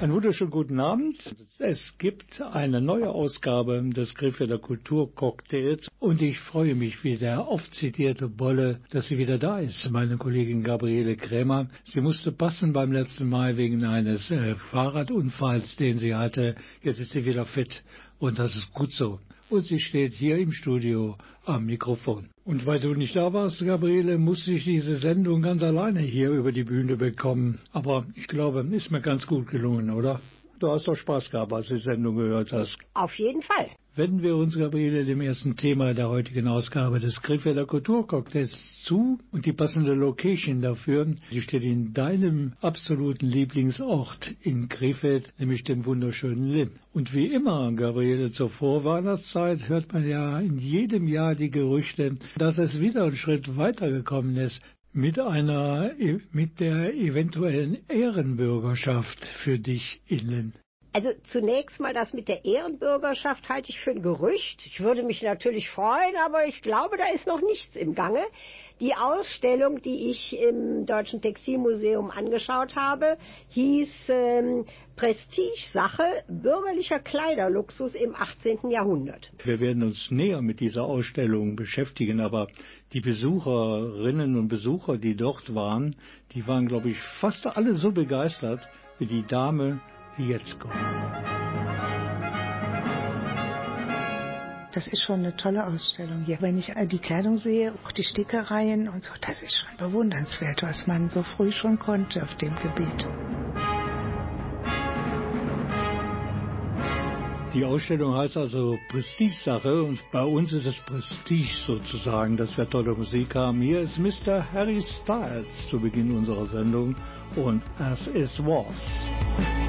Einen wunderschönen guten Abend. Es gibt eine neue Ausgabe des Krefelder Kulturcocktails und ich freue mich wie der oft zitierte Bolle, dass sie wieder da ist, meine Kollegin Gabriele Krämer. Sie musste passen beim letzten Mal wegen eines äh, Fahrradunfalls, den sie hatte. Jetzt ist sie wieder fit und das ist gut so und sie steht hier im Studio am Mikrofon. Und weil du nicht da warst, Gabriele, musste ich diese Sendung ganz alleine hier über die Bühne bekommen. Aber ich glaube, ist mir ganz gut gelungen, oder? Du hast doch Spaß gehabt, als du die Sendung gehört hast. Auf jeden Fall. Wenden wir uns, Gabriele, dem ersten Thema der heutigen Ausgabe des Krefelder Kulturcocktails zu und die passende Location dafür, die steht in deinem absoluten Lieblingsort in Krefeld, nämlich dem wunderschönen Linn. Und wie immer, Gabriele, zur Vorweihnachtszeit hört man ja in jedem Jahr die Gerüchte, dass es wieder einen Schritt weitergekommen ist mit einer, mit der eventuellen Ehrenbürgerschaft für dich in Linn. Also zunächst mal das mit der Ehrenbürgerschaft halte ich für ein Gerücht. Ich würde mich natürlich freuen, aber ich glaube, da ist noch nichts im Gange. Die Ausstellung, die ich im Deutschen Textilmuseum angeschaut habe, hieß ähm, Prestige-Sache bürgerlicher Kleiderluxus im 18. Jahrhundert. Wir werden uns näher mit dieser Ausstellung beschäftigen, aber die Besucherinnen und Besucher, die dort waren, die waren, glaube ich, fast alle so begeistert wie die Dame, jetzt kommt. Das ist schon eine tolle Ausstellung hier. Wenn ich die Kleidung sehe, auch die Stickereien und so, das ist schon bewundernswert, was man so früh schon konnte auf dem Gebiet. Die Ausstellung heißt also Prestige-Sache und bei uns ist es Prestige sozusagen, dass wir tolle Musik haben. Hier ist Mr. Harry Styles zu Beginn unserer Sendung und As It Was.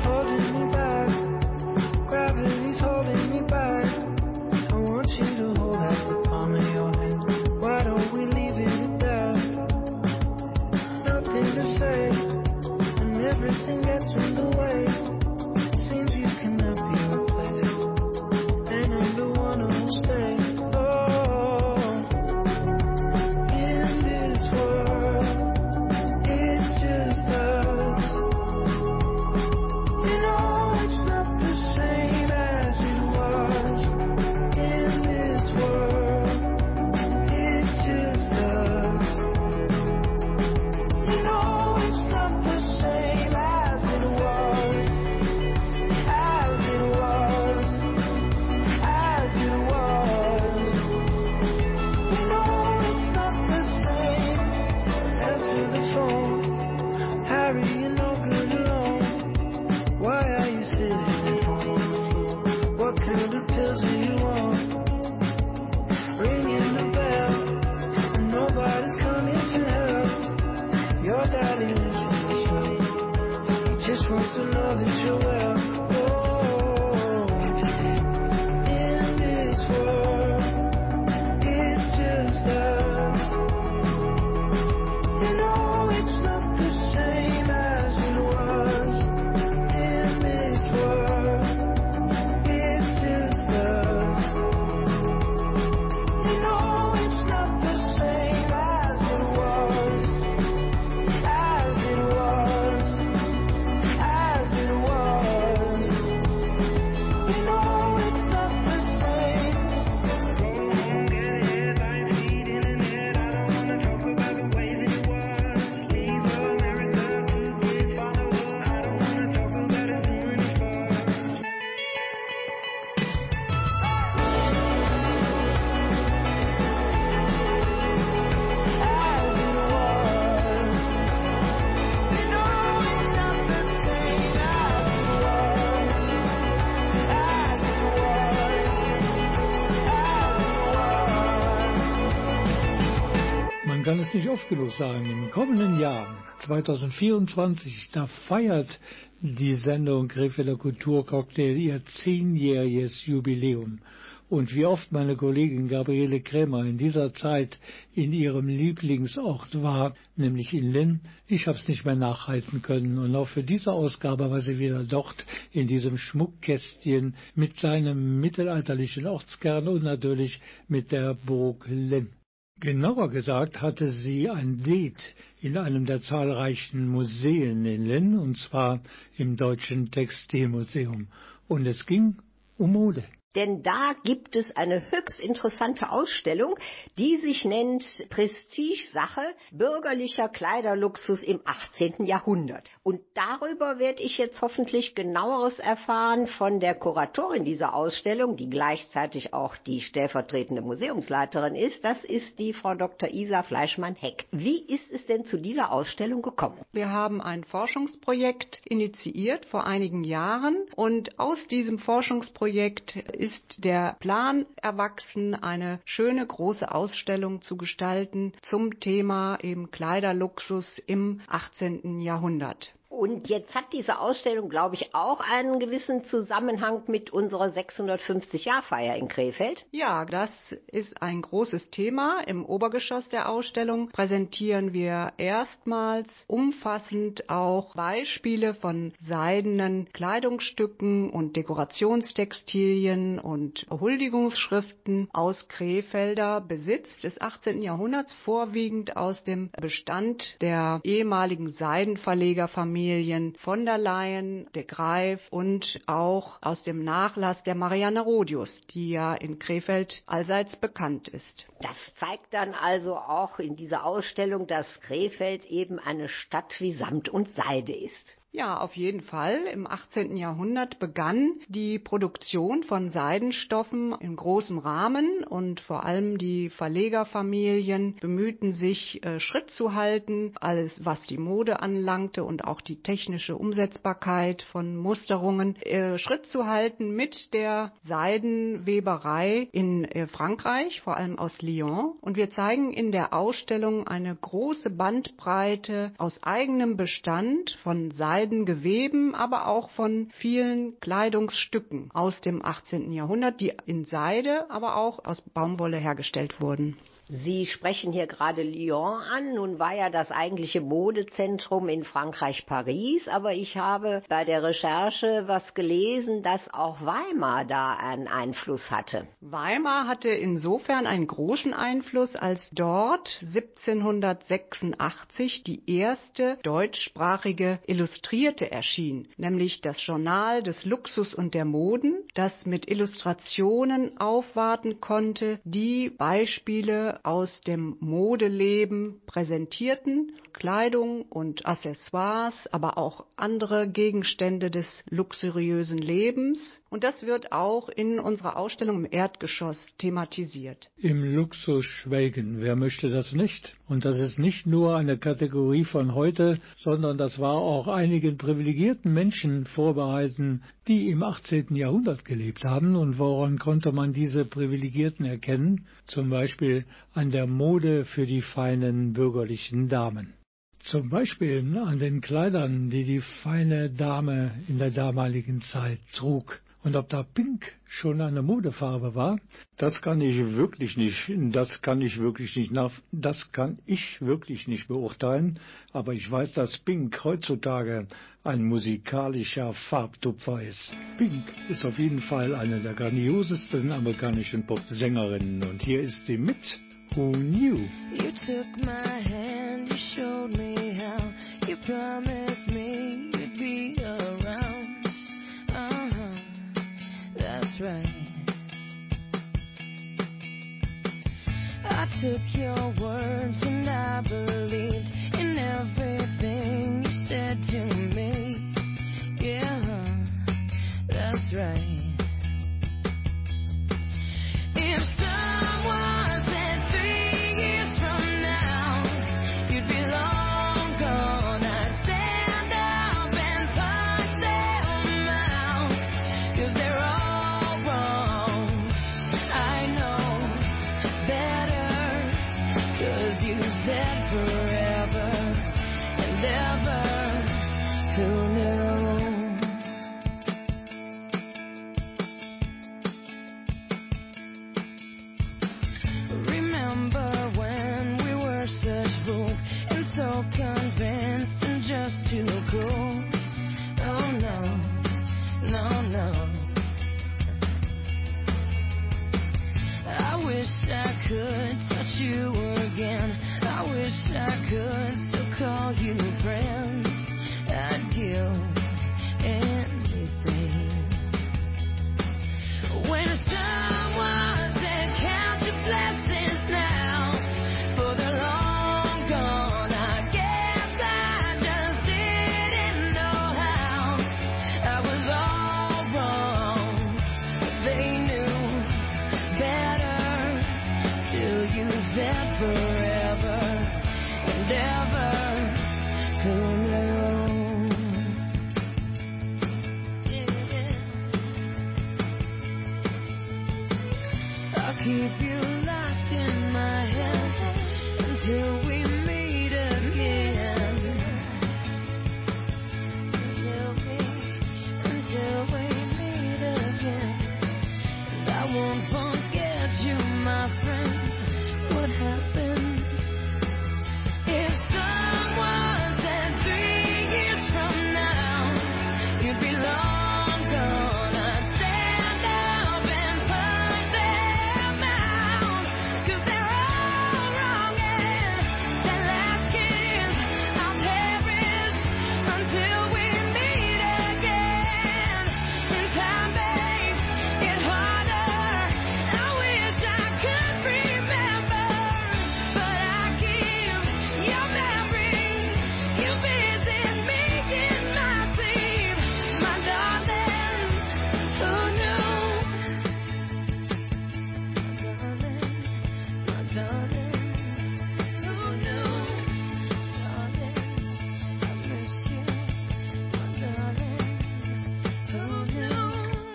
Es nicht oft genug sagen. Im kommenden Jahr, 2024, da feiert die Sendung Krefelder Kulturcocktail ihr zehnjähriges Jubiläum. Und wie oft meine Kollegin Gabriele Krämer in dieser Zeit in ihrem Lieblingsort war, nämlich in Linn, ich hab's nicht mehr nachhalten können. Und auch für diese Ausgabe war sie wieder dort in diesem Schmuckkästchen mit seinem mittelalterlichen Ortskern und natürlich mit der Burg Linn. Genauer gesagt hatte sie ein Date in einem der zahlreichen Museen in Linn, und zwar im Deutschen Textilmuseum. Und es ging um Mode. Denn da gibt es eine höchst interessante Ausstellung, die sich nennt Prestigesache bürgerlicher Kleiderluxus im 18. Jahrhundert. Und darüber werde ich jetzt hoffentlich genaueres erfahren von der Kuratorin dieser Ausstellung, die gleichzeitig auch die stellvertretende Museumsleiterin ist. Das ist die Frau Dr. Isa Fleischmann-Heck. Wie ist es denn zu dieser Ausstellung gekommen? Wir haben ein Forschungsprojekt initiiert vor einigen Jahren und aus diesem Forschungsprojekt ist der Plan erwachsen, eine schöne große Ausstellung zu gestalten zum Thema eben Kleiderluxus im 18. Jahrhundert. Und jetzt hat diese Ausstellung, glaube ich, auch einen gewissen Zusammenhang mit unserer 650-Jahr-Feier in Krefeld. Ja, das ist ein großes Thema. Im Obergeschoss der Ausstellung präsentieren wir erstmals umfassend auch Beispiele von seidenen Kleidungsstücken und Dekorationstextilien und Huldigungsschriften aus Krefelder Besitz des 18. Jahrhunderts, vorwiegend aus dem Bestand der ehemaligen Seidenverlegerfamilie Familien von der Leyen, de Greif und auch aus dem Nachlass der Marianne Rodius, die ja in Krefeld allseits bekannt ist. Das zeigt dann also auch in dieser Ausstellung, dass Krefeld eben eine Stadt wie Samt und Seide ist. Ja, auf jeden Fall. Im 18. Jahrhundert begann die Produktion von Seidenstoffen in großem Rahmen und vor allem die Verlegerfamilien bemühten sich, äh, Schritt zu halten, alles was die Mode anlangte und auch die technische Umsetzbarkeit von Musterungen, äh, Schritt zu halten mit der Seidenweberei in äh, Frankreich, vor allem aus Lyon. Und wir zeigen in der Ausstellung eine große Bandbreite aus eigenem Bestand von Seiden Seidengeweben, aber auch von vielen Kleidungsstücken aus dem 18. Jahrhundert, die in Seide, aber auch aus Baumwolle hergestellt wurden. Sie sprechen hier gerade Lyon an. Nun war ja das eigentliche Modezentrum in Frankreich Paris, aber ich habe bei der Recherche was gelesen, dass auch Weimar da einen Einfluss hatte. Weimar hatte insofern einen großen Einfluss, als dort 1786 die erste deutschsprachige Illustrierte erschien, nämlich das Journal des Luxus und der Moden, das mit Illustrationen aufwarten konnte, die Beispiele aus dem Modeleben präsentierten, Kleidung und Accessoires, aber auch andere Gegenstände des luxuriösen Lebens. Und das wird auch in unserer Ausstellung im Erdgeschoss thematisiert. Im Luxus schwelgen, wer möchte das nicht? Und das ist nicht nur eine Kategorie von heute, sondern das war auch einigen privilegierten Menschen vorbehalten, die im 18. Jahrhundert gelebt haben. Und woran konnte man diese Privilegierten erkennen? Zum Beispiel an der Mode für die feinen bürgerlichen Damen. Zum Beispiel an den Kleidern, die die feine Dame in der damaligen Zeit trug. Und ob da Pink schon eine Modefarbe war, das kann ich wirklich nicht, das kann ich wirklich nicht nach, das kann ich wirklich nicht beurteilen. Aber ich weiß, dass Pink heutzutage ein musikalischer Farbtupfer ist. Pink ist auf jeden Fall eine der grandiosesten amerikanischen Popsängerinnen und hier ist sie mit Who Knew? You took my hand, you showed me how, you promised me you'd be around. Uh-huh, that's right. I took your words and I believed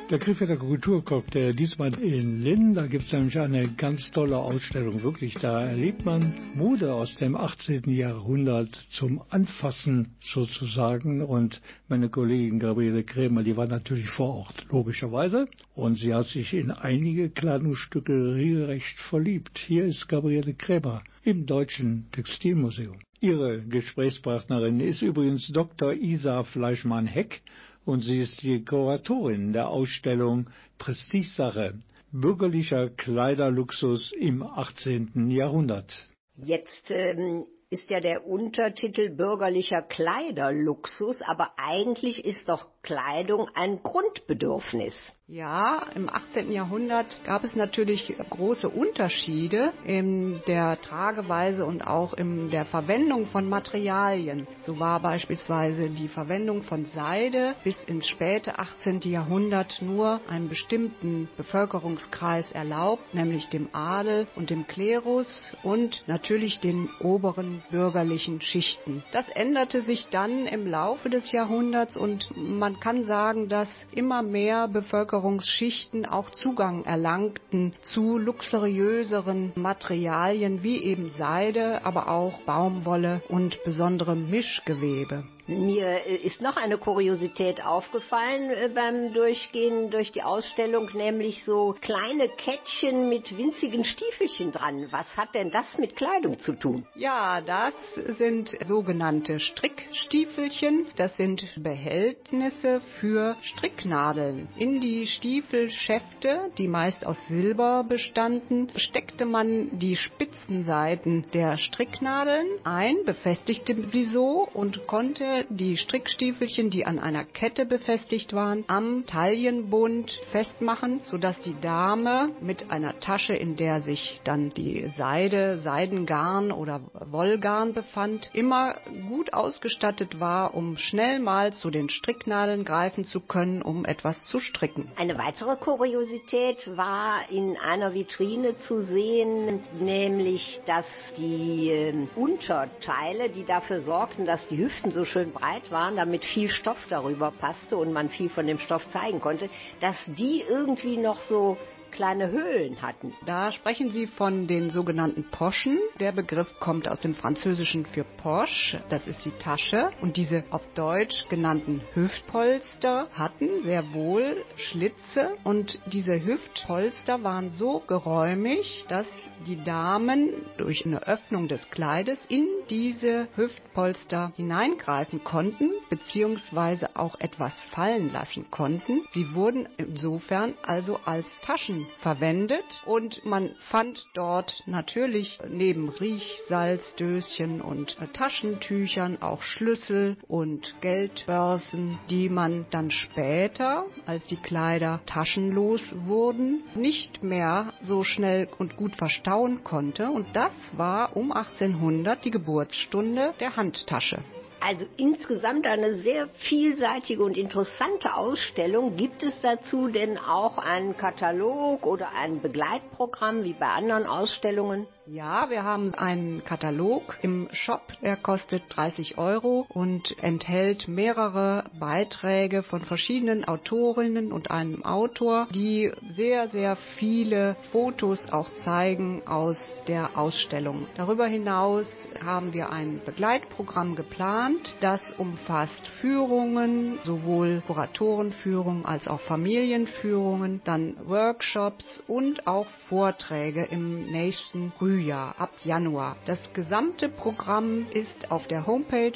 Der Krefelder Kulturcocktail, diesmal in Linn, da gibt es nämlich eine ganz tolle Ausstellung. Wirklich, da erlebt man Mode aus dem 18. Jahrhundert zum Anfassen sozusagen. Und meine Kollegin Gabriele Krämer, die war natürlich vor Ort, logischerweise. Und sie hat sich in einige Kleidungsstücke regelrecht verliebt. Hier ist Gabriele Krämer im Deutschen Textilmuseum. Ihre Gesprächspartnerin ist übrigens Dr. Isa Fleischmann-Heck und sie ist die Kuratorin der Ausstellung Prestigesache Bürgerlicher Kleiderluxus im 18. Jahrhundert. Jetzt ähm, ist ja der Untertitel Bürgerlicher Kleiderluxus, aber eigentlich ist doch Kleidung ein Grundbedürfnis. Ja, im 18. Jahrhundert gab es natürlich große Unterschiede in der Trageweise und auch in der Verwendung von Materialien. So war beispielsweise die Verwendung von Seide bis ins späte 18. Jahrhundert nur einem bestimmten Bevölkerungskreis erlaubt, nämlich dem Adel und dem Klerus und natürlich den oberen bürgerlichen Schichten. Das änderte sich dann im Laufe des Jahrhunderts und man kann sagen, dass immer mehr Bevölkerung Bevölkerungsschichten auch Zugang erlangten zu luxuriöseren Materialien wie eben Seide, aber auch Baumwolle und besonderem Mischgewebe. Mir äh, ist noch eine Kuriosität aufgefallen äh, beim Durchgehen durch die Ausstellung, nämlich so kleine Kettchen mit winzigen Stiefelchen dran. Was hat denn das mit Kleidung zu tun? Ja, das sind sogenannte Strickstiefelchen. Das sind Behältnisse für Stricknadeln. In die Stiefelschäfte, die meist aus Silber bestanden, steckte man die Spitzenseiten der Stricknadeln ein, befestigte sie so und konnte die Strickstiefelchen, die an einer Kette befestigt waren, am Taillenbund festmachen, sodass die Dame mit einer Tasche, in der sich dann die Seide, Seidengarn oder Wollgarn befand, immer gut ausgestattet war, um schnell mal zu den Stricknadeln greifen zu können, um etwas zu stricken. Eine weitere Kuriosität war in einer Vitrine zu sehen, nämlich dass die äh, Unterteile, die dafür sorgten, dass die Hüften so schön schön breit waren, damit viel Stoff darüber passte und man viel von dem Stoff zeigen konnte, dass die irgendwie noch so kleine Höhlen hatten. Da sprechen Sie von den sogenannten Poschen. Der Begriff kommt aus dem Französischen für Poche, das ist die Tasche. Und diese auf Deutsch genannten Hüftpolster hatten sehr wohl Schlitze und diese Hüftpolster waren so geräumig, dass die Damen durch eine Öffnung des Kleides in diese Hüftpolster hineingreifen konnten, beziehungsweise auch etwas fallen lassen konnten. Sie wurden insofern also als Taschen verwendet und man fand dort natürlich neben Riechsalzdöschen und äh, Taschentüchern auch Schlüssel und Geldbörsen, die man dann später, als die Kleider taschenlos wurden, nicht mehr so schnell und gut verstauen konnte und das war um 1800 die Geburtsstunde der Handtasche. Also insgesamt eine sehr vielseitige und interessante Ausstellung. Gibt es dazu denn auch einen Katalog oder ein Begleitprogramm wie bei anderen Ausstellungen? Ja, wir haben einen Katalog im Shop. Er kostet 30 Euro und enthält mehrere Beiträge von verschiedenen Autorinnen und einem Autor, die sehr, sehr viele Fotos auch zeigen aus der Ausstellung. Darüber hinaus haben wir ein Begleitprogramm geplant. Das umfasst Führungen, sowohl Kuratorenführungen als auch Familienführungen, dann Workshops und auch Vorträge im nächsten Frühjahr. Frühjahr, ab Januar. Das gesamte Programm ist auf der Homepage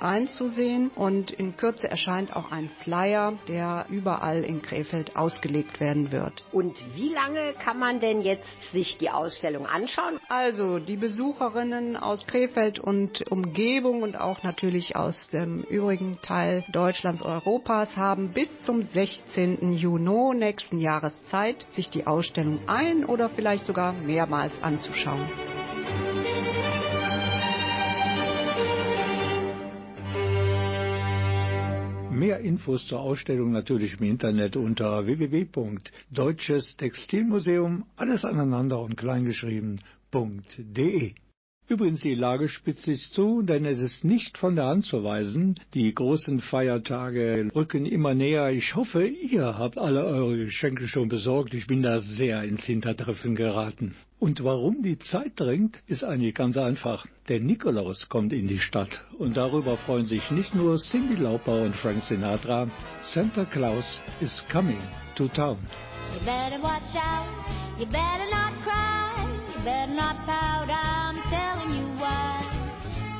einzusehen und in Kürze erscheint auch ein Flyer, der überall in Krefeld ausgelegt werden wird. Und wie lange kann man denn jetzt sich die Ausstellung anschauen? Also die Besucherinnen aus Krefeld und Umgebung und auch natürlich aus dem übrigen Teil Deutschlands, Europas haben bis zum 16. Juni nächsten Jahres Zeit, sich die Ausstellung ein oder vielleicht sogar mehrmals anzuschauen. Mehr Infos zur Ausstellung natürlich im Internet unter www.deutschestextilmuseum, alles aneinander und kleingeschrieben.de. Übrigens, die Lage spitzt sich zu, denn es ist nicht von der Hand zu weisen. Die großen Feiertage rücken immer näher. Ich hoffe, ihr habt alle eure Geschenke schon besorgt. Ich bin da sehr ins Hintertreffen geraten. Und warum die Zeit drängt, ist eigentlich ganz einfach. Der Nikolaus kommt in die Stadt und darüber freuen sich nicht nur Cindy Lauper und Frank Sinatra. Santa Claus is coming to town. You better watch out, you better not cry, you better not pout, I'm telling you why.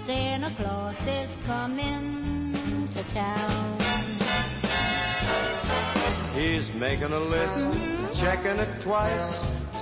Santa Claus is coming to town. He's making a list, checking it twice.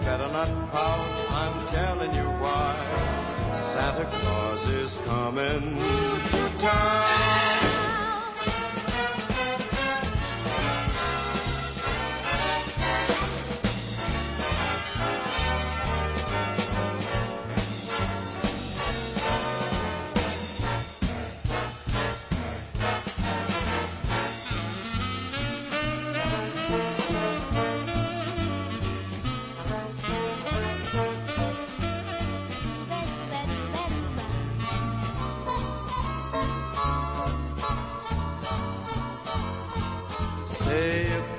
better not pout. I'm telling you why. Santa Claus is coming to town.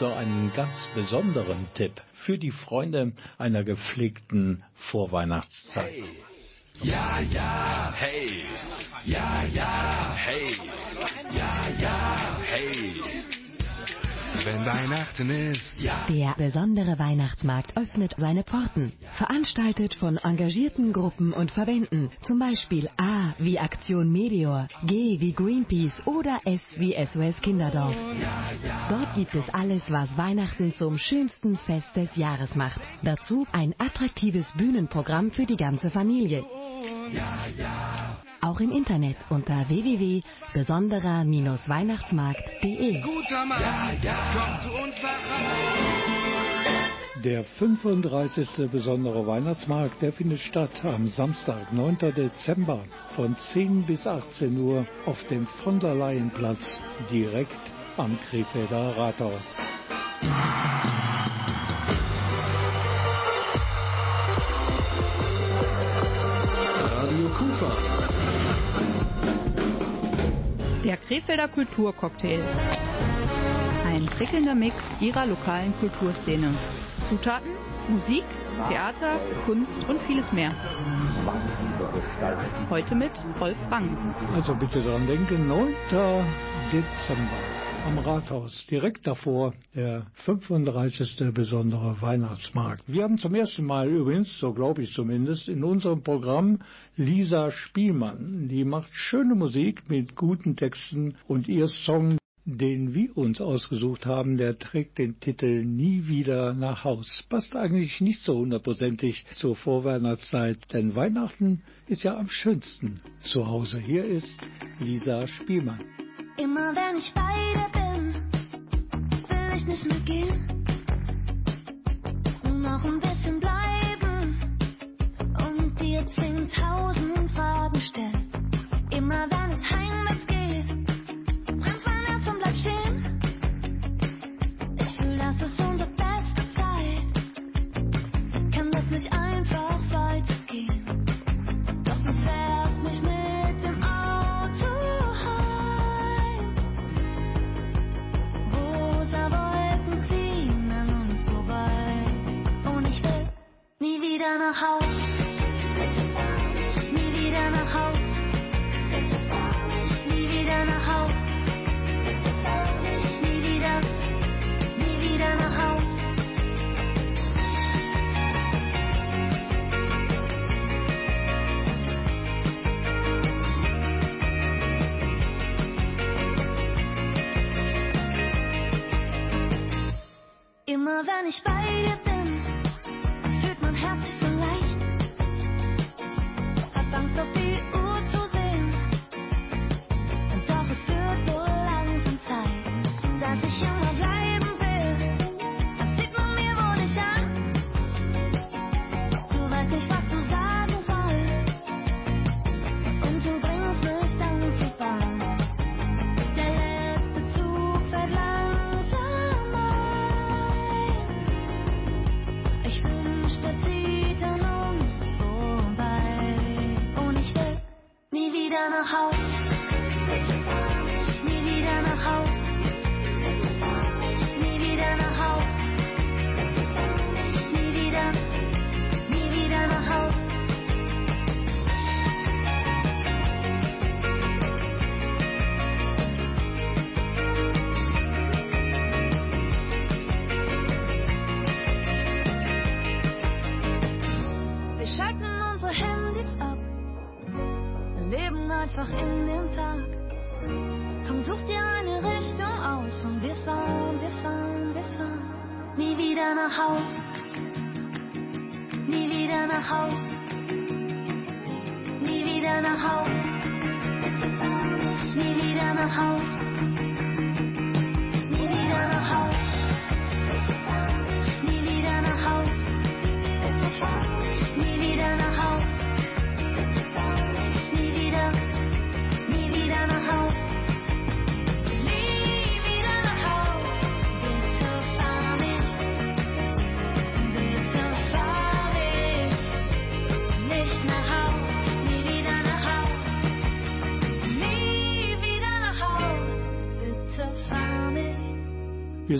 Noch einen ganz besonderen Tipp für die Freunde einer gepflegten Vorweihnachtszeit. Ja, ja, hey. Ja, ja, hey. Ja, ja, hey. Wenn Weihnachten ist. Ja. Der besondere Weihnachtsmarkt öffnet seine Pforten. Veranstaltet von engagierten Gruppen und Verbänden. Zum Beispiel A wie Aktion Meteor, G wie Greenpeace oder S wie SOS Kinderdorf. Dort gibt es alles, was Weihnachten zum schönsten Fest des Jahres macht. Dazu ein attraktives Bühnenprogramm für die ganze Familie. Auch im Internet unter www.besonderer-weihnachtsmarkt.de. Guter Mann, ja, ja. komm zu uns nach Der 35. besondere Weihnachtsmarkt, der findet statt am Samstag, 9. Dezember von 10 bis 18 Uhr auf dem von der Leyenplatz direkt am Krefelder Rathaus. Krefelder Kulturcocktail. Ein prickelnder Mix ihrer lokalen Kulturszene. Zutaten, Musik, Theater, Kunst und vieles mehr. Heute mit Rolf Rang. Also bitte daran denken, 9. Dezember am Rathaus, direkt davor der 35. besondere Weihnachtsmarkt. Wir haben zum ersten Mal übrigens, so glaube ich zumindest, in unserem Programm Lisa Spielmann. Die macht schöne Musik mit guten Texten und ihr Song den wir uns ausgesucht haben, der trägt den Titel Nie wieder nach Haus. Passt eigentlich nicht so hundertprozentig zur Vorweihnachtszeit, denn Weihnachten ist ja am schönsten zu Hause. Hier ist Lisa Spielmann. Immer wenn ich bei dir bin, will ich nicht mehr gehen. Noch ein bisschen bleiben und dir zehntausend Fragen stellen. Nie wieder nach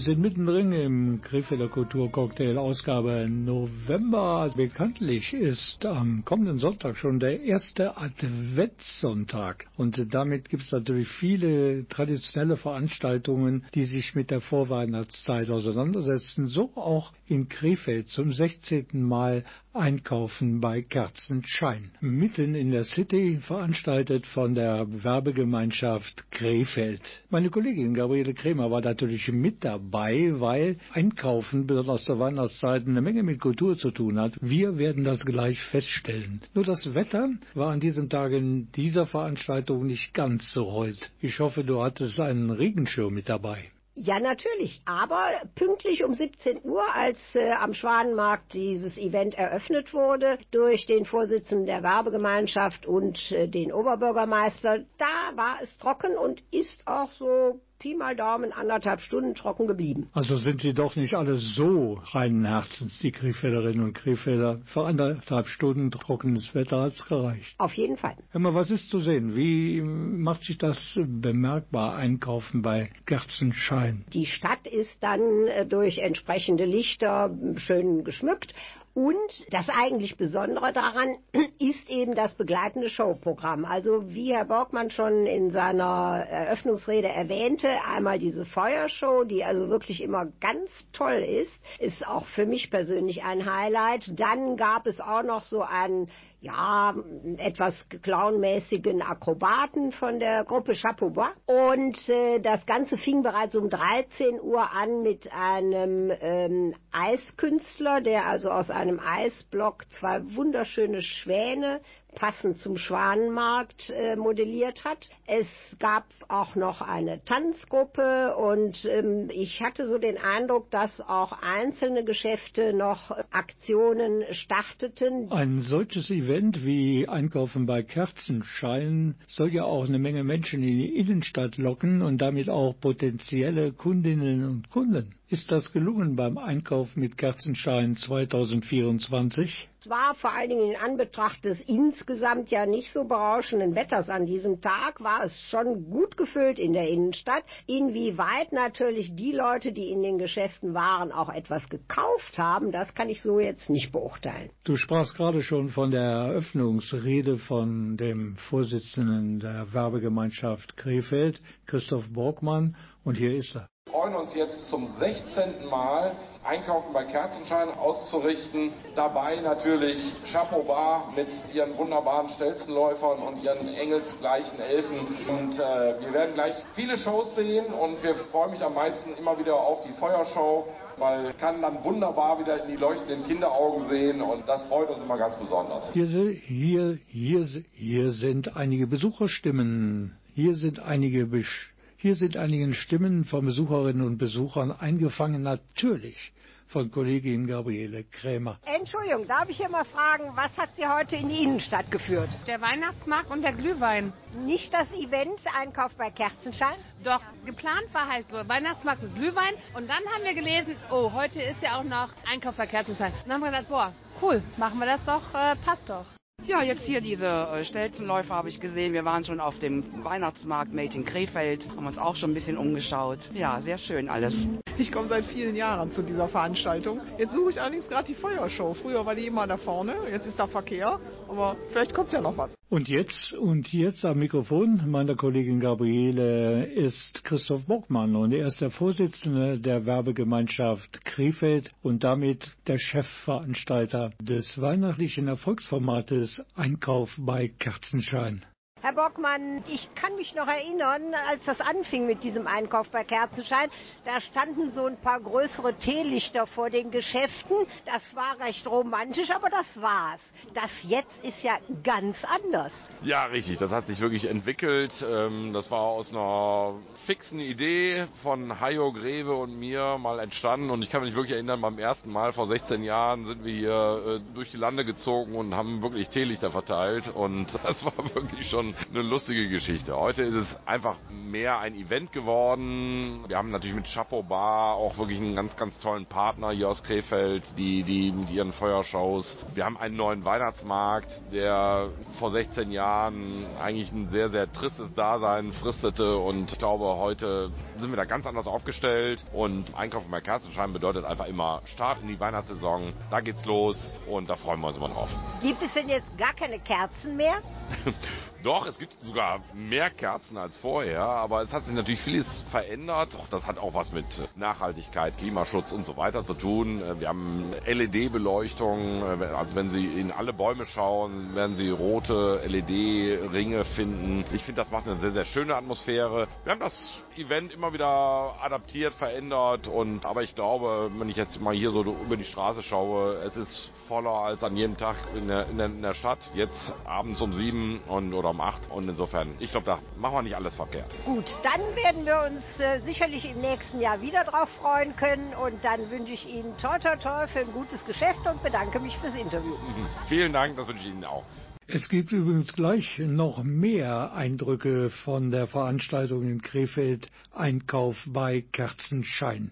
sind mittendrin im Krefelder Kulturcocktail Ausgabe November. Bekanntlich ist am kommenden Sonntag schon der erste Adventssonntag. Und damit gibt es natürlich viele traditionelle Veranstaltungen, die sich mit der Vorweihnachtszeit auseinandersetzen. So auch in Krefeld zum 16. Mal Einkaufen bei Kerzenschein. Mitten in der City veranstaltet von der Werbegemeinschaft Krefeld. Meine Kollegin Gabriele Kremer war natürlich mit dabei, weil Einkaufen besonders zur Weihnachtszeit eine Menge mit Kultur zu tun hat. Wir werden das gleich feststellen. Nur das Wetter war an diesem Tag in dieser Veranstaltung nicht ganz so hold. Ich hoffe, du hattest einen Regenschirm mit dabei. Ja, natürlich. Aber pünktlich um 17 Uhr, als äh, am Schwanenmarkt dieses Event eröffnet wurde, durch den Vorsitzenden der Werbegemeinschaft und äh, den Oberbürgermeister, da war es trocken und ist auch so Pi mal Daumen anderthalb Stunden trocken geblieben. Also sind sie doch nicht alle so reinen Herzens, die Krefelderinnen und Krefelder. Für anderthalb Stunden trockenes Wetter hat's gereicht. Auf jeden Fall. Hör mal, was ist zu sehen? Wie macht sich das bemerkbar, Einkaufen bei Kerzenschein? Die Stadt ist dann äh, durch entsprechende Lichter schön geschmückt. Und das eigentlich Besondere daran ist eben das begleitende Showprogramm. Also wie Herr Borgmann schon in seiner Eröffnungsrede erwähnte, einmal diese Feuershow, die also wirklich immer ganz toll ist, ist auch für mich persönlich ein Highlight. Dann gab es auch noch so einen ja, etwas clownmäßigen Akrobaten von der Gruppe Chapeau Bas. Und äh, das Ganze fing bereits um 13 Uhr an mit einem ähm, Eiskünstler, der also aus einem Eisblock zwei wunderschöne Schwäne passend zum Schwanenmarkt äh, modelliert hat. Es gab auch noch eine Tanzgruppe und ähm, ich hatte so den Eindruck, dass auch einzelne Geschäfte noch Aktionen starteten. Ein solches Event wie Einkaufen bei Kerzenschein soll ja auch eine Menge Menschen in die Innenstadt locken und damit auch potenzielle Kundinnen und Kunden. Ist das gelungen beim Einkauf mit Kerzenschein 2024? Es war vor allen Dingen in Anbetracht des insgesamt ja nicht so berauschenden Wetters an diesem Tag, war es schon gut gefüllt in der Innenstadt. Inwieweit natürlich die Leute, die in den Geschäften waren, auch etwas gekauft haben, das kann ich so jetzt nicht beurteilen. Du sprachst gerade schon von der Eröffnungsrede von dem Vorsitzenden der Werbegemeinschaft Krefeld, Christoph Borgmann, und hier ist er. Wir freuen uns jetzt zum 16. Mal Einkaufen bei Kerzenschein auszurichten. Dabei natürlich Chapeau Bar mit ihren wunderbaren Stelzenläufern und ihren engelsgleichen Elfen. Und äh, wir werden gleich viele Shows sehen und wir freuen mich am meisten immer wieder auf die Feuershow, weil kann dann wunderbar wieder in die leuchtenden Kinderaugen sehen und das freut uns immer ganz besonders. Hier, hier, hier, hier sind einige Besucherstimmen. Hier sind einige Besch hier sind einige Stimmen von Besucherinnen und Besuchern eingefangen, natürlich von Kollegin Gabriele Krämer. Entschuldigung, darf ich hier mal fragen, was hat Sie heute in die Innenstadt geführt? Der Weihnachtsmarkt und der Glühwein. Nicht das Event Einkauf bei Kerzenschein? Doch, geplant war halt so Weihnachtsmarkt und Glühwein. Und dann haben wir gelesen, oh, heute ist ja auch noch Einkauf bei Kerzenschein. Dann haben wir gedacht, boah, cool, machen wir das doch, äh, passt doch. Ja, jetzt hier diese äh, Stelzenläufe habe ich gesehen. Wir waren schon auf dem Weihnachtsmarkt Made in Krefeld, haben uns auch schon ein bisschen umgeschaut. Ja, sehr schön alles. Ich komme seit vielen Jahren zu dieser Veranstaltung. Jetzt suche ich allerdings gerade die Feuershow. Früher war die immer da vorne, jetzt ist da Verkehr, aber vielleicht kommt ja noch was. Und jetzt, und jetzt am Mikrofon meiner Kollegin Gabriele ist Christoph Bockmann und er ist der Vorsitzende der Werbegemeinschaft Krefeld und damit der Chefveranstalter des weihnachtlichen Erfolgsformates Einkauf bei Kerzenschein. Herr Bockmann, ich kann mich noch erinnern, als das anfing mit diesem Einkauf bei Kerzenschein, da standen so ein paar größere Teelichter vor den Geschäften. Das war recht romantisch, aber das war's. Das jetzt ist ja ganz anders. Ja, richtig. Das hat sich wirklich entwickelt. Ähm, Das war aus einer fixen Idee von Hajo Greve und mir mal entstanden. Und ich kann mich wirklich erinnern, beim ersten Mal vor 16 Jahren sind wir hier äh, durch die Lande gezogen und haben wirklich Teelichter verteilt. Und das war wirklich schon eine lustige Geschichte. Heute ist es einfach mehr ein Event geworden. Wir haben natürlich mit Chapeau Bar auch wirklich einen ganz, ganz tollen Partner hier aus Krefeld, die, die mit ihren Feuershows. Wir haben einen neuen Weihnachtsmarkt, der vor 16 Jahren eigentlich ein sehr, sehr tristes Dasein fristete und ich glaube, heute sind wir da ganz anders aufgestellt und Einkaufen bei Kerzenschein bedeutet einfach immer Start in die Weihnachtssaison. Da geht's los und da freuen wir uns immer drauf. Gibt es denn jetzt gar keine Kerzen mehr? Doch, es gibt sogar mehr Kerzen als vorher, aber es hat sich natürlich vieles verändert. Auch das hat auch was mit Nachhaltigkeit, Klimaschutz und so weiter zu tun. Wir haben LED-Beleuchtung, also wenn Sie in alle Bäume schauen, werden Sie rote LED-Ringe finden. Ich finde, das macht eine sehr, sehr schöne Atmosphäre. Wir haben das Event immer wieder adaptiert, verändert und aber ich glaube, wenn ich jetzt mal hier so über die Straße schaue, es ist voller als an jedem Tag in der, in der, in der Stadt. Jetzt abends um sieben und oder um acht und insofern, ich glaube, da machen wir nicht alles verkehrt. Gut, dann werden wir uns äh, sicherlich im nächsten Jahr wieder drauf freuen können und dann wünsche ich Ihnen toi toi toi für ein gutes Geschäft und bedanke mich fürs Interview. Vielen Dank, das wünsche ich Ihnen auch. Es gibt übrigens gleich noch mehr Eindrücke von der Veranstaltung in Krefeld Einkauf bei Kerzenschein.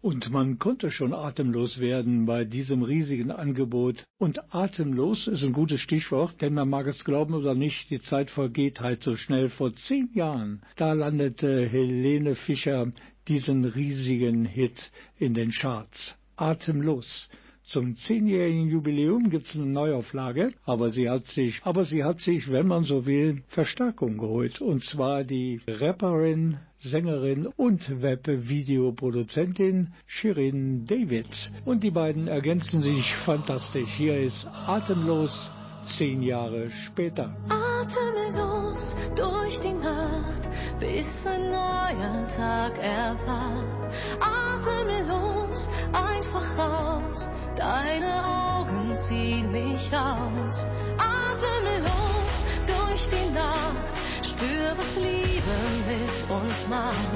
Und man konnte schon atemlos werden bei diesem riesigen Angebot. Und atemlos ist ein gutes Stichwort, denn man mag es glauben oder nicht, die Zeit vergeht halt so schnell. Vor zehn Jahren, da landete Helene Fischer diesen riesigen Hit in den Charts. Atemlos. Zum zehnjährigen Jubiläum gibt's eine Neuauflage, aber sie hat sich, aber sie hat sich, wenn man so will, Verstärkung geholt. Und zwar die Rapperin, Sängerin und Webvideoproduzentin Shirin David. Und die beiden ergänzen sich fantastisch. Hier ist Atemlos, zehn Jahre später. Atemlos durch die Nacht, bis ein neuer Tag erwacht. Atemlos, einfach raus, deine Augen ziehen mich aus. Atemlos durch die Nacht, spür, was Liebe mit uns macht.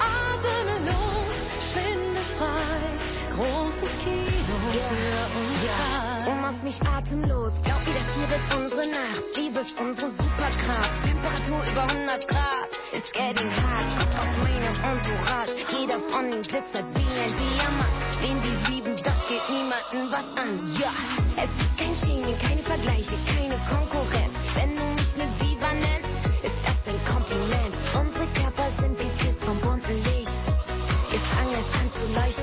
Atemlos, schwindelfrei, großes Kino für uns ja. Du machst mich atemlos, glaub mir, das hier ist unsere Nacht. Liebe ist unsere Superkraft, Temperatur über 100 Grad. It's getting hot, Kopf auf meine Entourage. Jeder von ihnen glitzert wie ein Diamant. Wen wir lieben, das geht niemanden was an. Ja, es ist kein Shaming, keine Vergleiche, keine Konkurrenz. Wenn du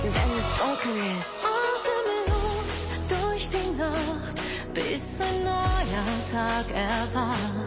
wenn es dunkel ist. Atemlos durch die Nacht, bis ein neuer Tag erwacht.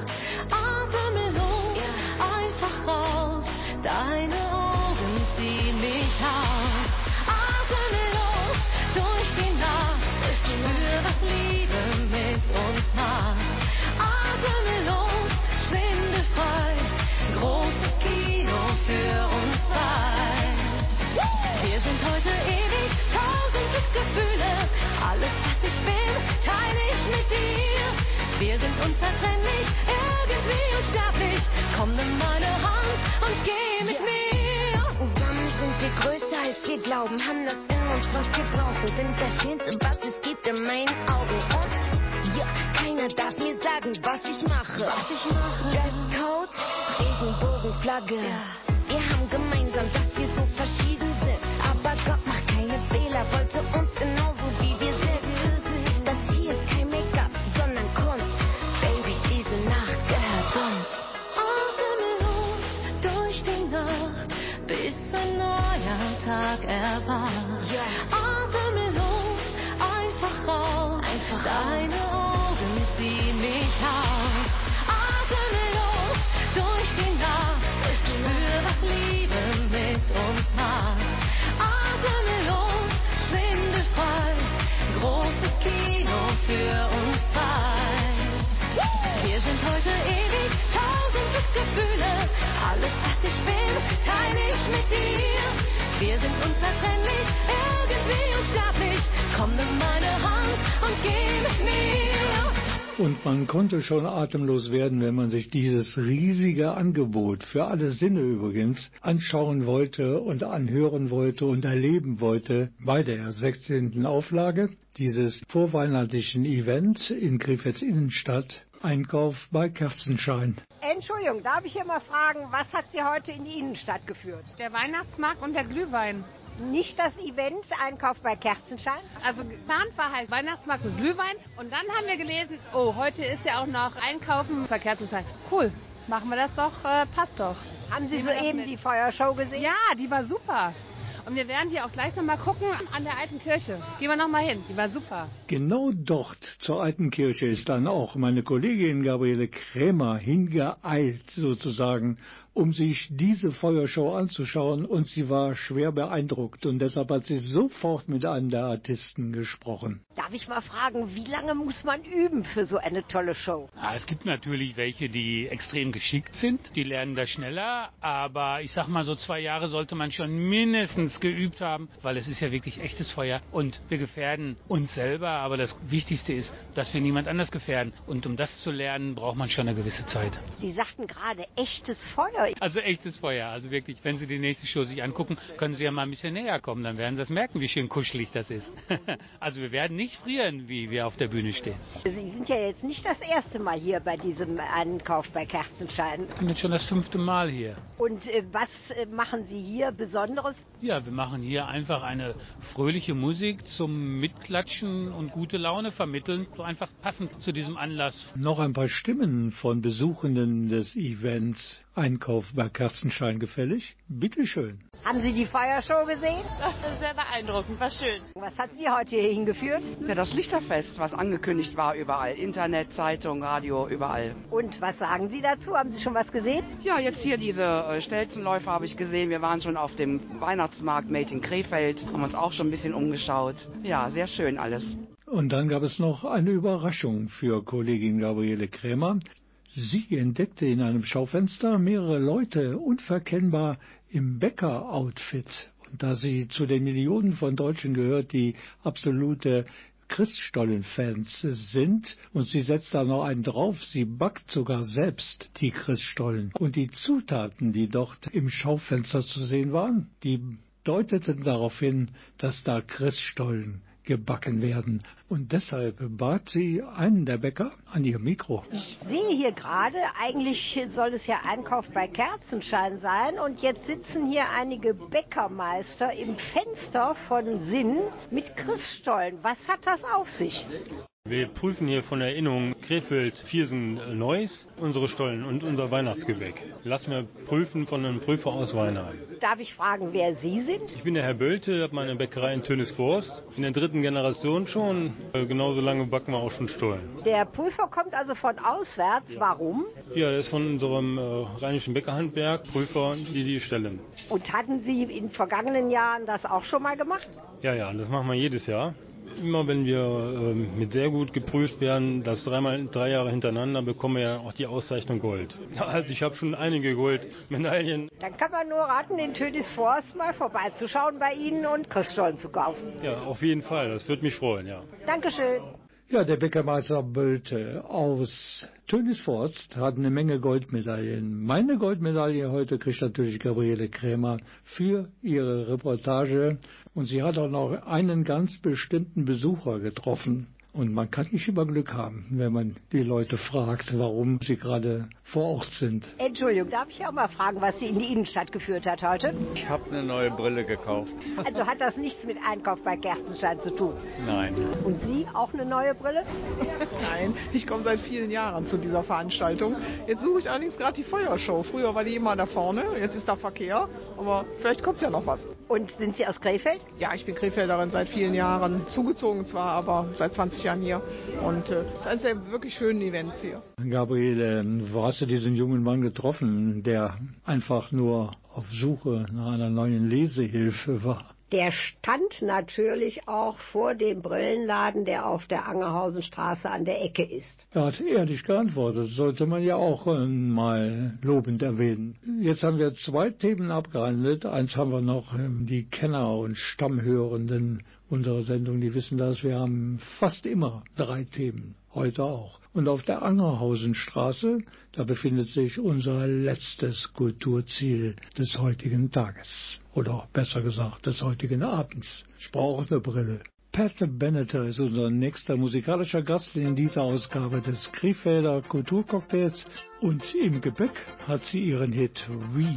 Glauben, haben das in uns, was wir brauchen. Sind das Schönste, was es gibt in meinen Augen. Und ja, keiner darf mir sagen, was ich mache. Was ich mache. Dresscode, Regenbogenflagge. Wir haben gemeinsam, dass wir so verschieden sind. Aber Gott macht keine Fehler, wollte uns Tag erwacht. Atemlos, einfach raus, deine Augen ziehen mich aus. Atemlos durch die Nacht, spür, was Liebe mit uns macht. Atemlos, schwindelfrei, großes Kino für uns zwei. Wir sind heute ewig, tausend Glücksgefühle. Alles, was ich bin, teile ich mit dir. Und man konnte schon atemlos werden, wenn man sich dieses riesige Angebot, für alle Sinne übrigens, anschauen wollte und anhören wollte und erleben wollte bei der 16. Auflage. dieses vorweihnachtlichen Event in Krefelds Innenstadt. Einkauf bei Kerzenschein. Entschuldigung, darf ich hier mal fragen, was hat Sie heute in die Innenstadt geführt? Der Weihnachtsmarkt und der Glühwein. Nicht das Event Einkauf bei Kerzenschein? Also geplant war halt Weihnachtsmarkt und Glühwein und dann haben wir gelesen, oh, heute ist ja auch noch Einkaufen bei Kerzenschein. Cool, machen wir das doch, äh, passt doch. Haben Sie soeben die Feuershow gesehen? Ja, die war super. Und wir werden hier auch gleich nochmal gucken an der alten Kirche. Gehen wir nochmal hin, die war super. Genau dort zur alten Kirche ist dann auch meine Kollegin Gabriele Krämer hingeeilt sozusagen, um sich diese Feuershow anzuschauen und sie war schwer beeindruckt und deshalb hat sie sofort mit einem der Artisten gesprochen. Darf ich mal fragen, wie lange muss man üben für so eine tolle Show? Ja, es gibt natürlich welche, die extrem geschickt sind, die lernen das schneller, aber ich sag mal, so zwei Jahre sollte man schon mindestens geübt haben, weil es ist ja wirklich echtes Feuer und wir gefährden uns selber, aber das Wichtigste ist, dass wir niemand anders gefährden und um das zu lernen, braucht man schon eine gewisse Zeit. Sie sagten gerade echtes Feuer. Also echtes Feuer, also wirklich, wenn Sie die nächste Show sich angucken, können Sie ja mal ein bisschen näher kommen, dann werden Sie das merken, wie schön kuschelig das ist. also wir werden nicht frieren, wie wir auf der Bühne stehen. Sie sind ja jetzt nicht das erste Mal hier bei diesem Einkauf bei Kerzenschein. Ich bin jetzt schon das fünfte Mal hier. Und äh, was äh, machen Sie hier Besonderes? Ja, wir machen hier einfach eine fröhliche Musik zum Mitklatschen und gute Laune vermitteln, so einfach passend zu diesem Anlass. Noch ein paar Stimmen von Besuchenden des Events Einkauf bei Kerzenschein gefällig? Bitteschön. Haben Sie die Feuershow gesehen? Sehr beeindruckend, war schön. Was hat Sie heute hier hingeführt? Ja, das Lichterfest, was angekündigt war überall. Internet, Zeitung, Radio, überall. Und was sagen Sie dazu? Haben Sie schon was gesehen? Ja, jetzt hier diese äh, Stelzenläufer habe ich gesehen. Wir waren schon auf dem Weihnachtsmarkt Made in Krefeld, haben uns auch schon ein bisschen umgeschaut. Ja, sehr schön alles. Und dann gab es noch eine Überraschung für Kollegin Gabriele Krämer. Sie entdeckte in einem Schaufenster mehrere Leute unverkennbar im Bäcker-Outfit. Und da sie zu den Millionen von Deutschen gehört, die absolute Christstollen-Fans sind, und sie setzt da noch einen drauf, sie backt sogar selbst die Christstollen. Und die Zutaten, die dort im Schaufenster zu sehen waren, die deuteten darauf hin, dass da Christstollen gebacken werden. Und deshalb bat sie einen der Bäcker an ihr Mikro. Ich sehe hier gerade, eigentlich soll es ja Einkauf bei Kerzenschein sein und jetzt sitzen hier einige Bäckermeister im Fenster von Sinn mit Christstollen. Was hat das auf sich? Wir prüfen hier von Erinnerung Krefeld, Viersen, Neuss, unsere Stollen und unser Weihnachtsgebäck. Lassen wir prüfen von einem Prüfer aus Weinheim. Darf ich fragen, wer Sie sind? Ich bin der Herr Bölte, habe meine Bäckerei in Tönisforst. In der dritten Generation schon. Äh, Genauso lange backen wir auch schon Stollen. Der Prüfer kommt also von auswärts. Warum? Ja, er ist von unserem äh, rheinischen Bäckerhandwerk, Prüfer, die die stellen. Und hatten Sie in vergangenen Jahren das auch schon mal gemacht? Ja, ja, das machen wir jedes Jahr. Immer wenn wir ähm, mit sehr gut geprüft werden, das dreimal drei Jahre hintereinander, bekommen wir ja auch die Auszeichnung Gold. Also ich habe schon einige Goldmedaillen. Dann kann man nur raten, in Tönis Forst mal vorbeizuschauen bei Ihnen und Christstollen zu kaufen. Ja, auf jeden Fall. Das würde mich freuen, ja. Dankeschön. Ja, der Bäckermeister Bölte aus Tönisforst hat eine Menge Goldmedaillen. Meine Goldmedaille heute kriegt natürlich Gabriele Krämer für ihre Reportage. Und sie hat auch noch einen ganz bestimmten Besucher getroffen. Und man kann nicht immer Glück haben, wenn man die Leute fragt, warum sie gerade vor Ort sind. Entschuldigung, darf ich auch mal fragen, was Sie in die Innenstadt geführt hat heute? Ich habe eine neue Brille gekauft. Also hat das nichts mit Einkauf bei Kerzenschein zu tun? Nein. Und Sie auch eine neue Brille? Nein, ich komme seit vielen Jahren zu dieser Veranstaltung. Jetzt suche ich allerdings gerade die Feuershow. Früher war die immer da vorne, jetzt ist da Verkehr, aber vielleicht kommt ja noch was. Und sind Sie aus Krefeld? Ja, ich bin Krefelderin seit vielen Jahren, zugezogen zwar, aber seit 20 Jahren hier. Und äh, es ist eines der wirklich schönen Events hier. Gabriele, wo hast du diesen jungen Mann getroffen, der einfach nur auf Suche nach einer neuen Lesehilfe war? Der stand natürlich auch vor dem Brillenladen, der auf der Angerhausenstraße an der Ecke ist. Er hat ehrlich geantwortet, sollte man ja auch äh, mal lobend erwähnen. Jetzt haben wir zwei Themen abgehandelt. Eins haben wir noch, ähm, die Kenner und Stammhörenden unserer Sendung, die wissen das, wir haben fast immer drei Themen, heute auch. Und auf der Angerhausenstraße, da befindet sich unser letztes Kulturziel des heutigen Tages. Oder besser gesagt, des heutigen Abends. Ich brauche eine Brille. Pat Benetter ist unser nächster musikalischer Gast in dieser Ausgabe des Krefelder Kulturcocktails und im Gepäck hat sie ihren Hit We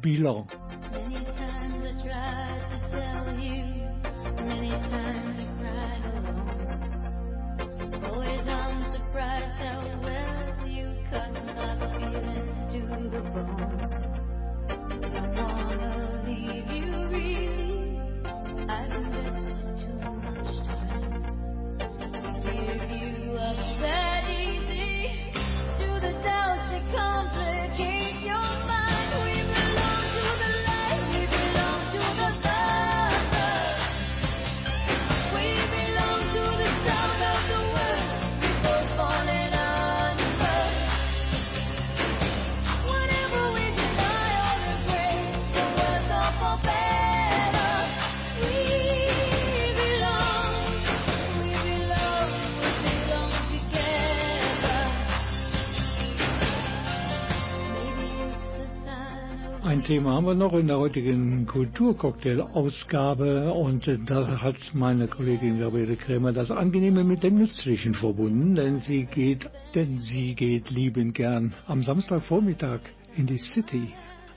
Belong. Many times I tried Thema haben wir noch in der heutigen Kulturcocktail-Ausgabe und da hat meine Kollegin Gabriele Krämer das Angenehme mit dem Nützlichen verbunden, denn sie geht, denn sie geht liebend gern am Samstagvormittag in die City.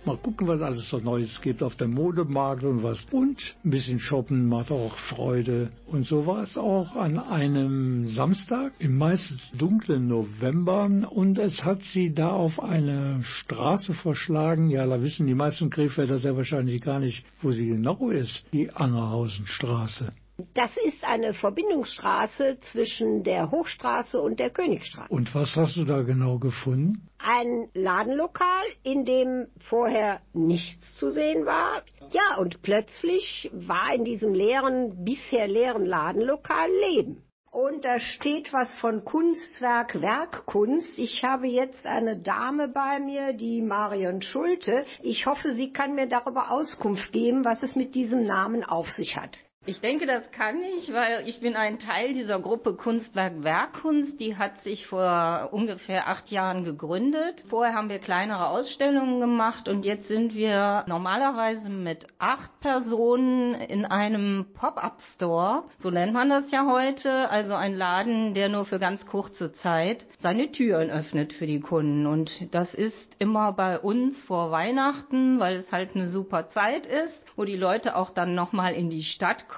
Mal gucken, was alles so Neues gibt auf dem Modemarkt und was. Und ein bisschen shoppen macht auch Freude. Und so war es auch an einem Samstag im meist dunklen November. Und es hat sie da auf eine Straße verschlagen. Ja, da wissen die meisten Krefelder sehr wahrscheinlich gar nicht, wo sie genau ist. Die Angerhausenstraße. Das ist eine Verbindungsstraße zwischen der Hochstraße und der Königstraße. Und was hast du da genau gefunden? Ein Ladenlokal, in dem vorher nichts zu sehen war. Ja, und plötzlich war in diesem leeren, bisher leeren Ladenlokal Leben. Und da steht was von Kunstwerk, Werkkunst. Ich habe jetzt eine Dame bei mir, die Marion Schulte. Ich hoffe, sie kann mir darüber Auskunft geben, was es mit diesem Namen auf sich hat. Ich denke, das kann ich, weil ich bin ein Teil dieser Gruppe Kunstwerk Werkkunst. Die hat sich vor ungefähr acht Jahren gegründet. Vorher haben wir kleinere Ausstellungen gemacht und jetzt sind wir normalerweise mit acht Personen in einem Pop-up-Store. So nennt man das ja heute. Also ein Laden, der nur für ganz kurze Zeit seine Türen öffnet für die Kunden. Und das ist immer bei uns vor Weihnachten, weil es halt eine super Zeit ist, wo die Leute auch dann nochmal in die Stadt kommen.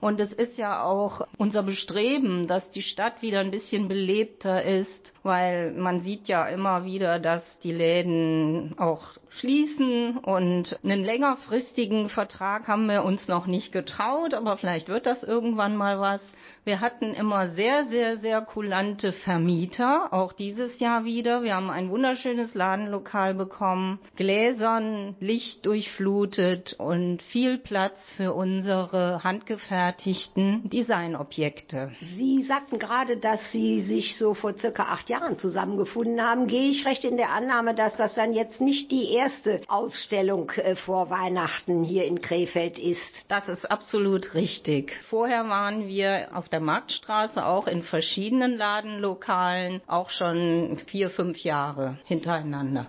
Und es ist ja auch unser Bestreben, dass die Stadt wieder ein bisschen belebter ist, weil man sieht ja immer wieder, dass die Läden auch schließen und einen längerfristigen Vertrag haben wir uns noch nicht getraut, aber vielleicht wird das irgendwann mal was. Wir hatten immer sehr, sehr, sehr kulante Vermieter, auch dieses Jahr wieder. Wir haben ein wunderschönes Ladenlokal bekommen, gläsern, Licht durchflutet und viel Platz für unsere handgefertigten Designobjekte. Sie sagten gerade, dass Sie sich so vor circa acht Jahren zusammengefunden haben. Gehe ich recht in der Annahme, dass das dann jetzt nicht die erste Ausstellung äh, vor Weihnachten hier in Krefeld ist? Das ist absolut richtig. Vorher waren wir auf der Marktstraße auch in verschiedenen Ladenlokalen, auch schon vier, fünf Jahre hintereinander.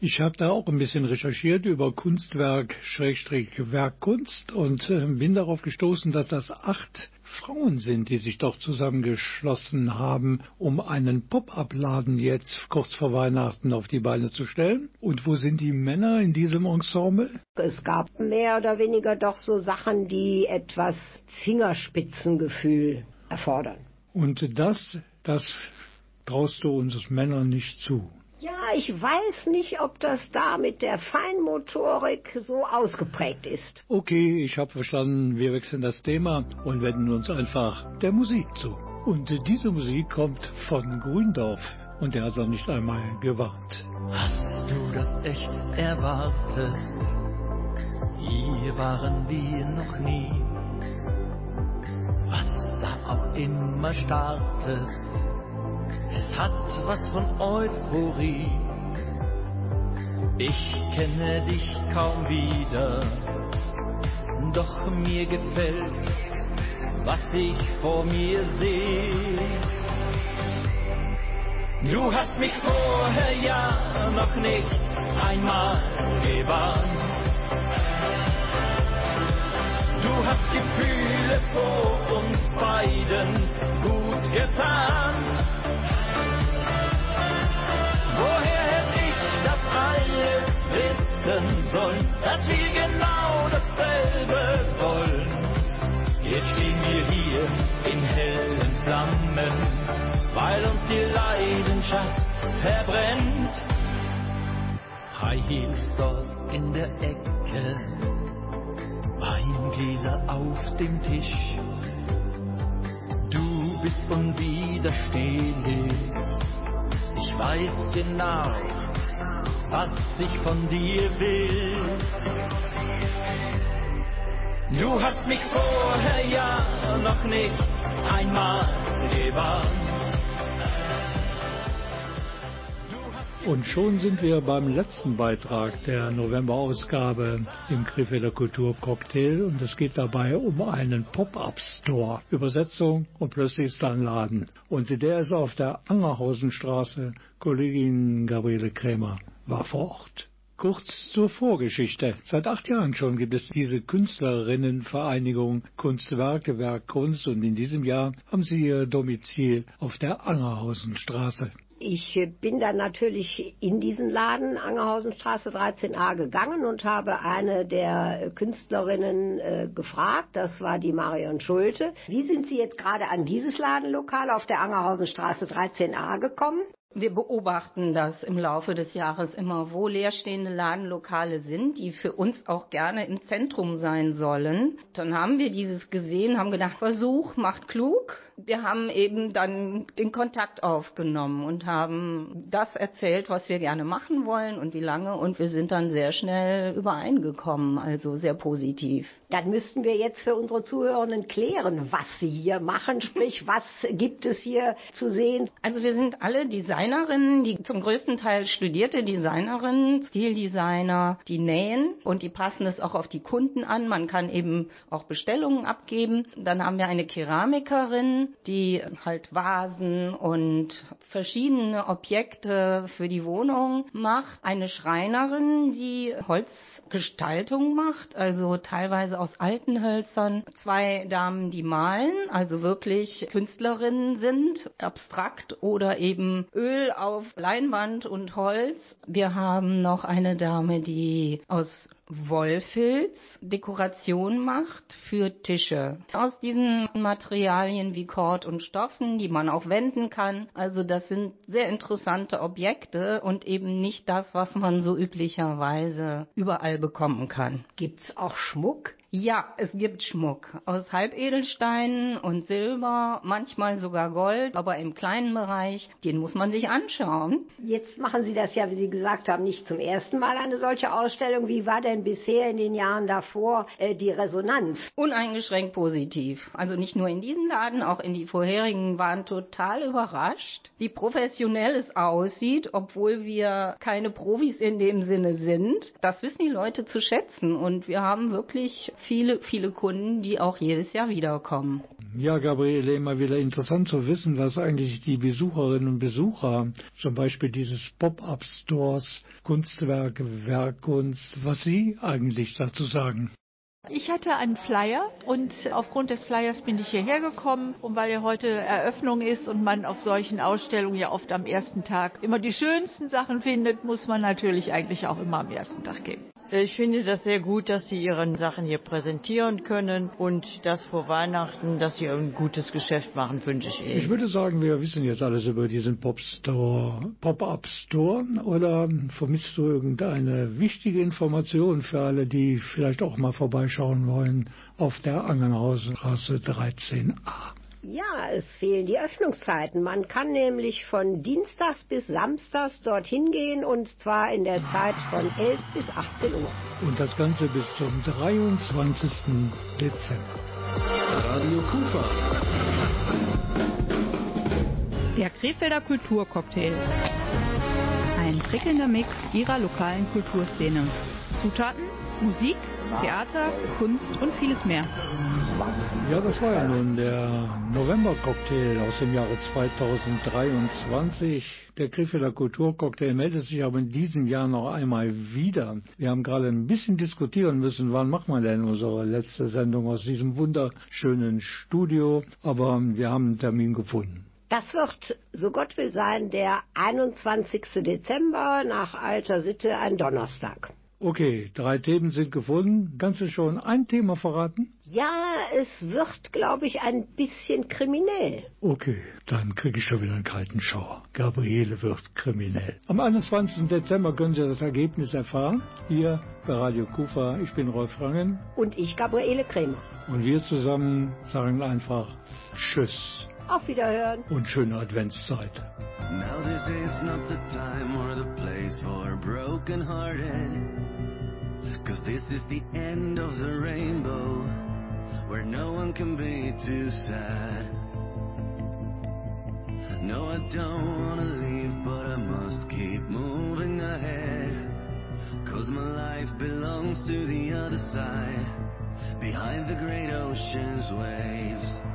Ich habe da auch ein bisschen recherchiert über Kunstwerk, Schrägstrich Werkkunst und äh, bin darauf gestoßen, dass das acht Frauen sind, die sich doch zusammengeschlossen haben, um einen Pop-up-Laden jetzt kurz vor Weihnachten auf die Beine zu stellen. Und wo sind die Männer in diesem Ensemble? Es gab mehr oder weniger doch so Sachen, die etwas Fingerspitzengefühl erfordern. Und das, das traust du uns Männern nicht zu. Ja, ich weiß nicht, ob das da mit der Feinmotorik so ausgeprägt ist. Okay, ich habe verstanden, wir wechseln das Thema und wenden uns einfach der Musik zu. Und diese Musik kommt von Gründorf und er hat noch nicht einmal gewarnt. Hast du das echt erwartet? Hier waren wir noch nie. Was da auch immer startet, es hat was von Euphorie. Ich kenne dich kaum wieder, doch mir gefällt, was ich vor mir sehe. Du hast mich vorher ja noch nicht einmal gewarnt. Du hast Gefühle vor uns beiden gut getarnt. Verbrennt. High Heels dort in der Ecke, Weingläser auf dem Tisch. Du bist unwiderstehlich, ich weiß genau, was ich von dir will. Du hast mich vorher ja noch nicht einmal gewarnt. Und schon sind wir beim letzten Beitrag der November-Ausgabe im Krefelder Kulturcocktail und es geht dabei um einen Pop-Up-Store. Übersetzung und plötzlich ist da ein Laden. Und der ist auf der Angerhausenstraße. Kollegin Gabriele Krämer war vor Ort. Kurz zur Vorgeschichte. Seit acht Jahren schon gibt es diese Künstlerinnenvereinigung Kunstwerke, Werk, Kunst und in diesem Jahr haben sie ihr Domizil auf der Angerhausenstraße. Ich bin dann natürlich in diesen Laden, Angerhausenstraße 13a, gegangen und habe eine der Künstlerinnen äh, gefragt. Das war die Marion Schulte. Wie sind Sie jetzt gerade an dieses Ladenlokal auf der Angerhausenstraße 13a gekommen? Wir beobachten das im Laufe des Jahres immer, wo leerstehende Ladenlokale sind, die für uns auch gerne im Zentrum sein sollen. Dann haben wir dieses gesehen, haben gedacht, Versuch macht klug. Wir haben eben dann den Kontakt aufgenommen und haben das erzählt, was wir gerne machen wollen und wie lange. Und wir sind dann sehr schnell übereingekommen, also sehr positiv. Dann müssten wir jetzt für unsere Zuhörenden klären, was sie hier machen, sprich, was gibt es hier zu sehen. Also wir sind alle Designerinnen, die zum größten Teil studierte Designerinnen, Stildesigner, die nähen und die passen es auch auf die Kunden an. Man kann eben auch Bestellungen abgeben. Dann haben wir eine Keramikerin, die halt Vasen und verschiedene Objekte für die Wohnung macht. Eine Schreinerin, die Holzgestaltung macht, also teilweise aus alten Hölzern. Zwei Damen, die malen, also wirklich Künstlerinnen sind, abstrakt oder eben Öl auf Leinwand und Holz. Wir haben noch eine Dame, die aus Wollfilz Dekoration macht für Tische. Aus diesen Materialien wie Kord und Stoffen, die man auch wenden kann. Also das sind sehr interessante Objekte und eben nicht das, was man so üblicherweise überall bekommen kann. Gibt's auch Schmuck? Ja, es gibt Schmuck aus Halbedelsteinen und Silber, manchmal sogar Gold, aber im kleinen Bereich, den muss man sich anschauen. Jetzt machen Sie das ja, wie Sie gesagt haben, nicht zum ersten Mal eine solche Ausstellung. Wie war denn bisher in den Jahren davor äh, die Resonanz? Uneingeschränkt positiv. Also nicht nur in diesem Laden, auch in die vorherigen waren total überrascht, wie professionell es aussieht, obwohl wir keine Profis in dem Sinne sind. Das wissen die Leute zu schätzen und wir haben wirklich viele, viele Kunden, die auch jedes Jahr wiederkommen. Ja, Gabriele, immer wieder interessant zu wissen, was eigentlich die Besucherinnen und Besucher, zum Beispiel dieses Pop-up-Stores, Kunstwerke, Werkkunst, was sie eigentlich dazu sagen. Ich hatte einen Flyer und aufgrund des Flyers bin ich hierher gekommen und weil ja heute Eröffnung ist und man auf solchen Ausstellungen ja oft am ersten Tag immer die schönsten Sachen findet, muss man natürlich eigentlich auch immer am ersten Tag gehen. Ich finde das sehr gut, dass Sie Ihre Sachen hier präsentieren können und dass vor Weihnachten, dass Sie ein gutes Geschäft machen, wünsche ich Ihnen. Ich würde sagen, wir wissen jetzt alles über diesen Pop-Store, Pop-Up-Store oder vermisst du irgendeine wichtige Information für alle, die vielleicht auch mal vorbeischauen wollen auf der Angenhausenstraße 13a? Ja, es fehlen die Öffnungszeiten. Man kann nämlich von Dienstags bis Samstags dorthin gehen und zwar in der Zeit von 11 bis 18 Uhr. Und das Ganze bis zum 23. Dezember. Radio Kufa. Der Krefelder Kulturcocktail. Ein prickelnder Mix ihrer lokalen Kulturszene. Zutaten Musik, Theater, Kunst und vieles mehr. Ja, das war ja nun der November-Cocktail aus dem Jahre 2023. Der Krefelder Kulturcocktail meldet sich aber in diesem Jahr noch einmal wieder. Wir haben gerade ein bisschen diskutieren müssen, wann machen wir denn unsere letzte Sendung aus diesem wunderschönen Studio. Aber wir haben einen Termin gefunden. Das wird, so Gott will sein, der 21. Dezember nach alter Sitte ein Donnerstag. Okay, drei Themen sind gefunden. Kannst du schon ein Thema verraten? Ja, es wird, glaube ich, ein bisschen kriminell. Okay, dann kriege ich schon wieder einen kalten Schauer. Gabriele wird kriminell. Am 21. Dezember können Sie das Ergebnis erfahren. Hier bei Radio Kufa. Ich bin Rolf Rangen. Und ich, Gabriele Kremer. Und wir zusammen sagen einfach Tschüss. Auf Wiederhören. Und schöne Adventszeit. Now this is not the time or the place for broken hearted. Cause this is the end of the rainbow, where no one can be too sad. No, I don't wanna leave, but I must keep moving ahead. Cause my life belongs to the other side, behind the great ocean's waves.